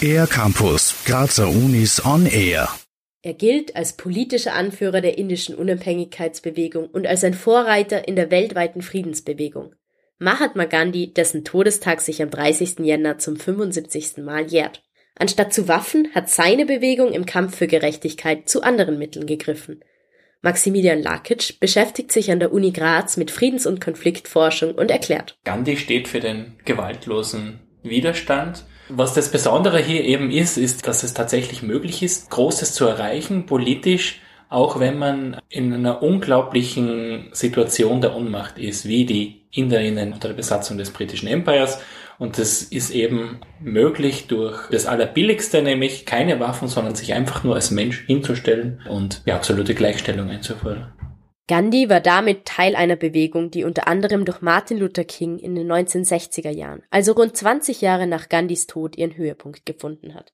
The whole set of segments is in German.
Air Campus, Grazer Unis on Air. Er gilt als politischer Anführer der indischen Unabhängigkeitsbewegung und als ein Vorreiter in der weltweiten Friedensbewegung. Mahatma Gandhi, dessen Todestag sich am 30. Jänner zum 75. Mal jährt. Anstatt zu Waffen hat seine Bewegung im Kampf für Gerechtigkeit zu anderen Mitteln gegriffen. Maximilian Lakic beschäftigt sich an der Uni Graz mit Friedens- und Konfliktforschung und erklärt. Gandhi steht für den gewaltlosen Widerstand. Was das Besondere hier eben ist, ist, dass es tatsächlich möglich ist, Großes zu erreichen, politisch, auch wenn man in einer unglaublichen Situation der Unmacht ist, wie die Inderinnen unter der Besatzung des britischen Empires. Und das ist eben möglich durch das Allerbilligste, nämlich keine Waffen, sondern sich einfach nur als Mensch hinzustellen und die absolute Gleichstellung einzufordern. Gandhi war damit Teil einer Bewegung, die unter anderem durch Martin Luther King in den 1960er Jahren, also rund 20 Jahre nach Gandhis Tod, ihren Höhepunkt gefunden hat.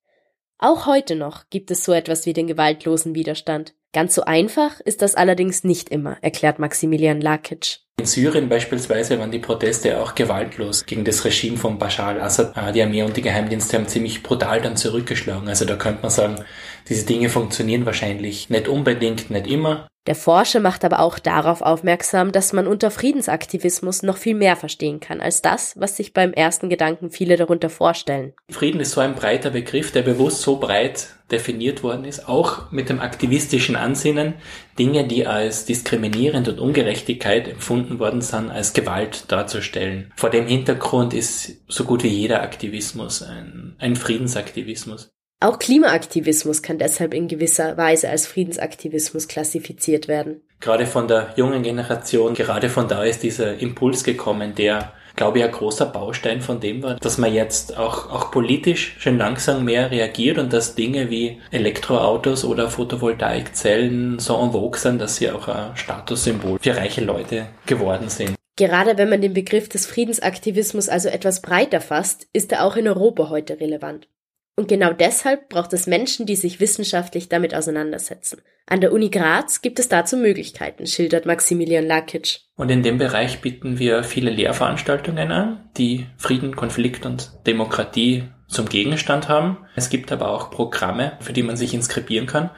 Auch heute noch gibt es so etwas wie den gewaltlosen Widerstand. Ganz so einfach ist das allerdings nicht immer, erklärt Maximilian Lakic. In Syrien beispielsweise waren die Proteste auch gewaltlos gegen das Regime von Bashar al-Assad. Ah, die Armee und die Geheimdienste haben ziemlich brutal dann zurückgeschlagen. Also da könnte man sagen, diese Dinge funktionieren wahrscheinlich nicht unbedingt, nicht immer. Der Forscher macht aber auch darauf aufmerksam, dass man unter Friedensaktivismus noch viel mehr verstehen kann als das, was sich beim ersten Gedanken viele darunter vorstellen. Frieden ist so ein breiter Begriff, der bewusst so breit definiert worden ist, auch mit dem aktivistischen Ansinnen, Dinge, die als diskriminierend und Ungerechtigkeit empfunden worden sind, als Gewalt darzustellen. Vor dem Hintergrund ist so gut wie jeder Aktivismus ein, ein Friedensaktivismus. Auch Klimaaktivismus kann deshalb in gewisser Weise als Friedensaktivismus klassifiziert werden. Gerade von der jungen Generation, gerade von da ist dieser Impuls gekommen, der, glaube ich, ein großer Baustein von dem war, dass man jetzt auch, auch politisch schon langsam mehr reagiert und dass Dinge wie Elektroautos oder Photovoltaikzellen so en vogue sind, dass sie auch ein Statussymbol für reiche Leute geworden sind. Gerade wenn man den Begriff des Friedensaktivismus also etwas breiter fasst, ist er auch in Europa heute relevant. Und genau deshalb braucht es Menschen, die sich wissenschaftlich damit auseinandersetzen. An der Uni Graz gibt es dazu Möglichkeiten, schildert Maximilian Lakic. Und in dem Bereich bieten wir viele Lehrveranstaltungen an, die Frieden, Konflikt und Demokratie zum Gegenstand haben. Es gibt aber auch Programme, für die man sich inskribieren kann.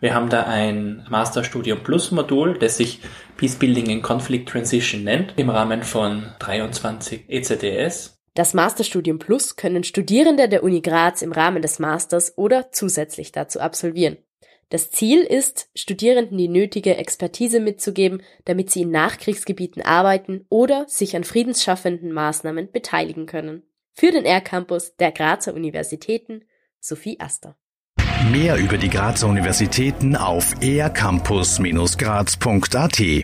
Wir haben da ein Masterstudium Plus Modul, das sich Peacebuilding in Conflict Transition nennt, im Rahmen von 23 ECDS. Das Masterstudium Plus können Studierende der Uni Graz im Rahmen des Masters oder zusätzlich dazu absolvieren. Das Ziel ist, Studierenden die nötige Expertise mitzugeben, damit sie in Nachkriegsgebieten arbeiten oder sich an friedensschaffenden Maßnahmen beteiligen können. Für den R-Campus der Grazer Universitäten, Sophie Aster. Mehr über die Grazer Universitäten auf ercampus-graz.at